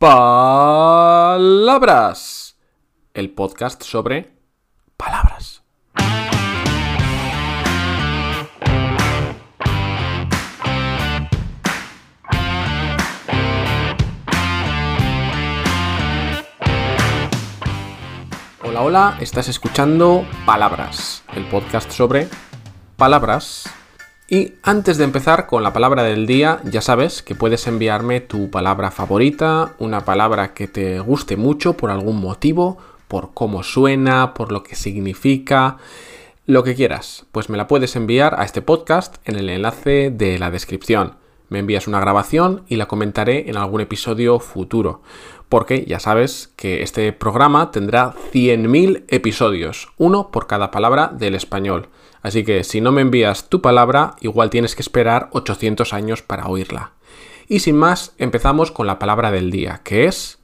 Palabras. El podcast sobre palabras. Hola, hola, estás escuchando Palabras, el podcast sobre palabras. Y antes de empezar con la palabra del día, ya sabes que puedes enviarme tu palabra favorita, una palabra que te guste mucho por algún motivo, por cómo suena, por lo que significa, lo que quieras. Pues me la puedes enviar a este podcast en el enlace de la descripción. Me envías una grabación y la comentaré en algún episodio futuro porque ya sabes que este programa tendrá 100.000 episodios, uno por cada palabra del español. Así que si no me envías tu palabra, igual tienes que esperar 800 años para oírla. Y sin más, empezamos con la palabra del día, que es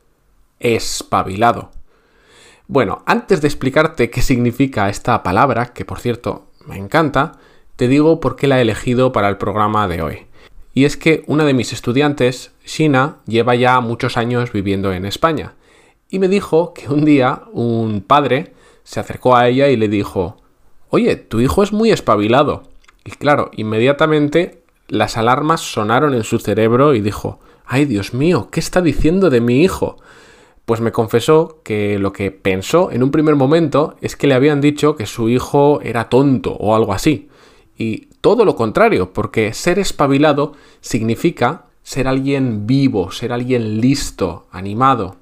espabilado. Bueno, antes de explicarte qué significa esta palabra, que por cierto me encanta, te digo por qué la he elegido para el programa de hoy. Y es que una de mis estudiantes, Shina, lleva ya muchos años viviendo en España. Y me dijo que un día un padre se acercó a ella y le dijo, Oye, tu hijo es muy espabilado. Y claro, inmediatamente las alarmas sonaron en su cerebro y dijo, Ay Dios mío, ¿qué está diciendo de mi hijo? Pues me confesó que lo que pensó en un primer momento es que le habían dicho que su hijo era tonto o algo así. Y todo lo contrario, porque ser espabilado significa ser alguien vivo, ser alguien listo, animado.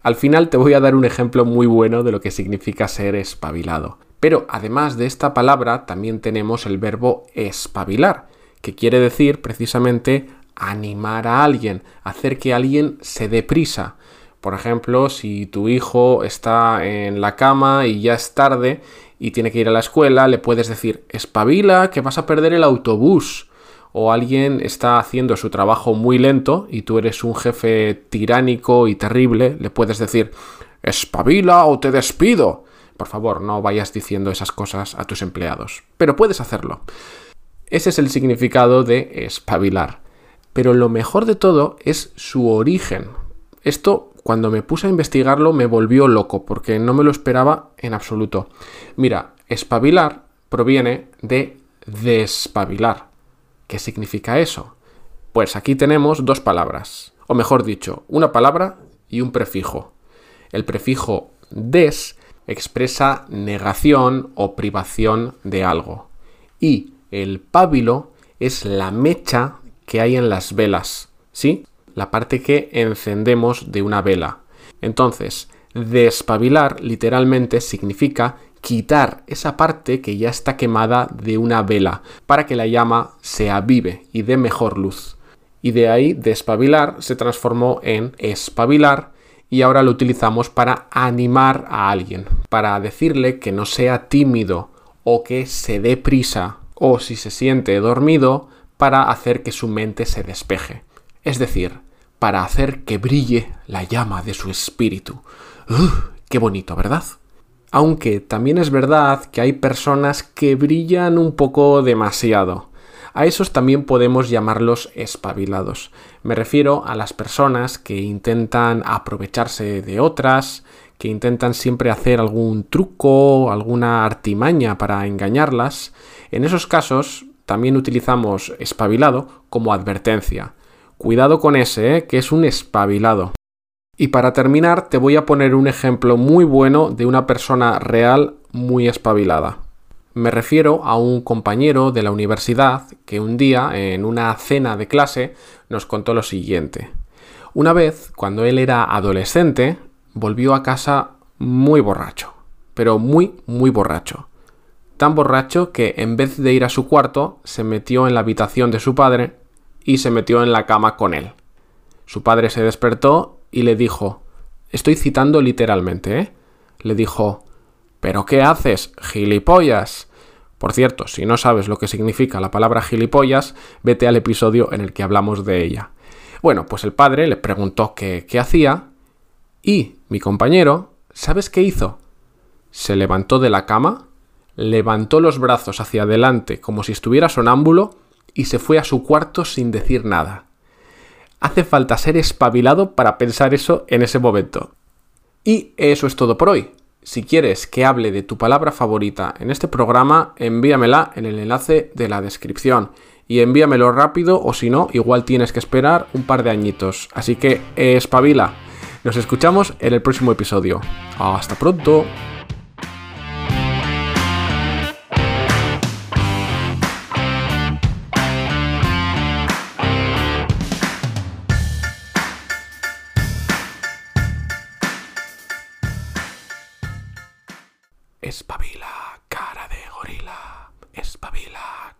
Al final te voy a dar un ejemplo muy bueno de lo que significa ser espabilado. Pero además de esta palabra también tenemos el verbo espabilar, que quiere decir precisamente animar a alguien, hacer que alguien se dé prisa. Por ejemplo, si tu hijo está en la cama y ya es tarde y tiene que ir a la escuela, le puedes decir, espabila, que vas a perder el autobús. O alguien está haciendo su trabajo muy lento y tú eres un jefe tiránico y terrible, le puedes decir, espabila o te despido. Por favor, no vayas diciendo esas cosas a tus empleados. Pero puedes hacerlo. Ese es el significado de espabilar. Pero lo mejor de todo es su origen. Esto cuando me puse a investigarlo me volvió loco porque no me lo esperaba en absoluto. Mira, espabilar proviene de despabilar. ¿Qué significa eso? Pues aquí tenemos dos palabras, o mejor dicho, una palabra y un prefijo. El prefijo des expresa negación o privación de algo. Y el pábilo es la mecha que hay en las velas, ¿sí? La parte que encendemos de una vela. Entonces, despabilar literalmente significa quitar esa parte que ya está quemada de una vela para que la llama se avive y dé mejor luz. Y de ahí despabilar se transformó en espabilar y ahora lo utilizamos para animar a alguien, para decirle que no sea tímido o que se dé prisa o si se siente dormido para hacer que su mente se despeje es decir, para hacer que brille la llama de su espíritu. ¡Qué bonito, ¿verdad? Aunque también es verdad que hay personas que brillan un poco demasiado. A esos también podemos llamarlos espabilados. Me refiero a las personas que intentan aprovecharse de otras, que intentan siempre hacer algún truco, alguna artimaña para engañarlas. En esos casos también utilizamos espabilado como advertencia. Cuidado con ese, ¿eh? que es un espabilado. Y para terminar, te voy a poner un ejemplo muy bueno de una persona real muy espabilada. Me refiero a un compañero de la universidad que un día, en una cena de clase, nos contó lo siguiente. Una vez, cuando él era adolescente, volvió a casa muy borracho, pero muy, muy borracho. Tan borracho que en vez de ir a su cuarto, se metió en la habitación de su padre y se metió en la cama con él. Su padre se despertó y le dijo, estoy citando literalmente, ¿eh? Le dijo, ¿pero qué haces, gilipollas? Por cierto, si no sabes lo que significa la palabra gilipollas, vete al episodio en el que hablamos de ella. Bueno, pues el padre le preguntó qué, qué hacía y mi compañero, ¿sabes qué hizo? Se levantó de la cama, levantó los brazos hacia adelante como si estuviera sonámbulo y se fue a su cuarto sin decir nada. hace falta ser espabilado para pensar eso en ese momento. Y eso es todo por hoy. Si quieres que hable de tu palabra favorita en este programa, envíamela en el enlace de la descripción. Y envíamelo rápido o si no, igual tienes que esperar un par de añitos. Así que espabila. Nos escuchamos en el próximo episodio. Hasta pronto. Espabila, cara de gorila. Espabila,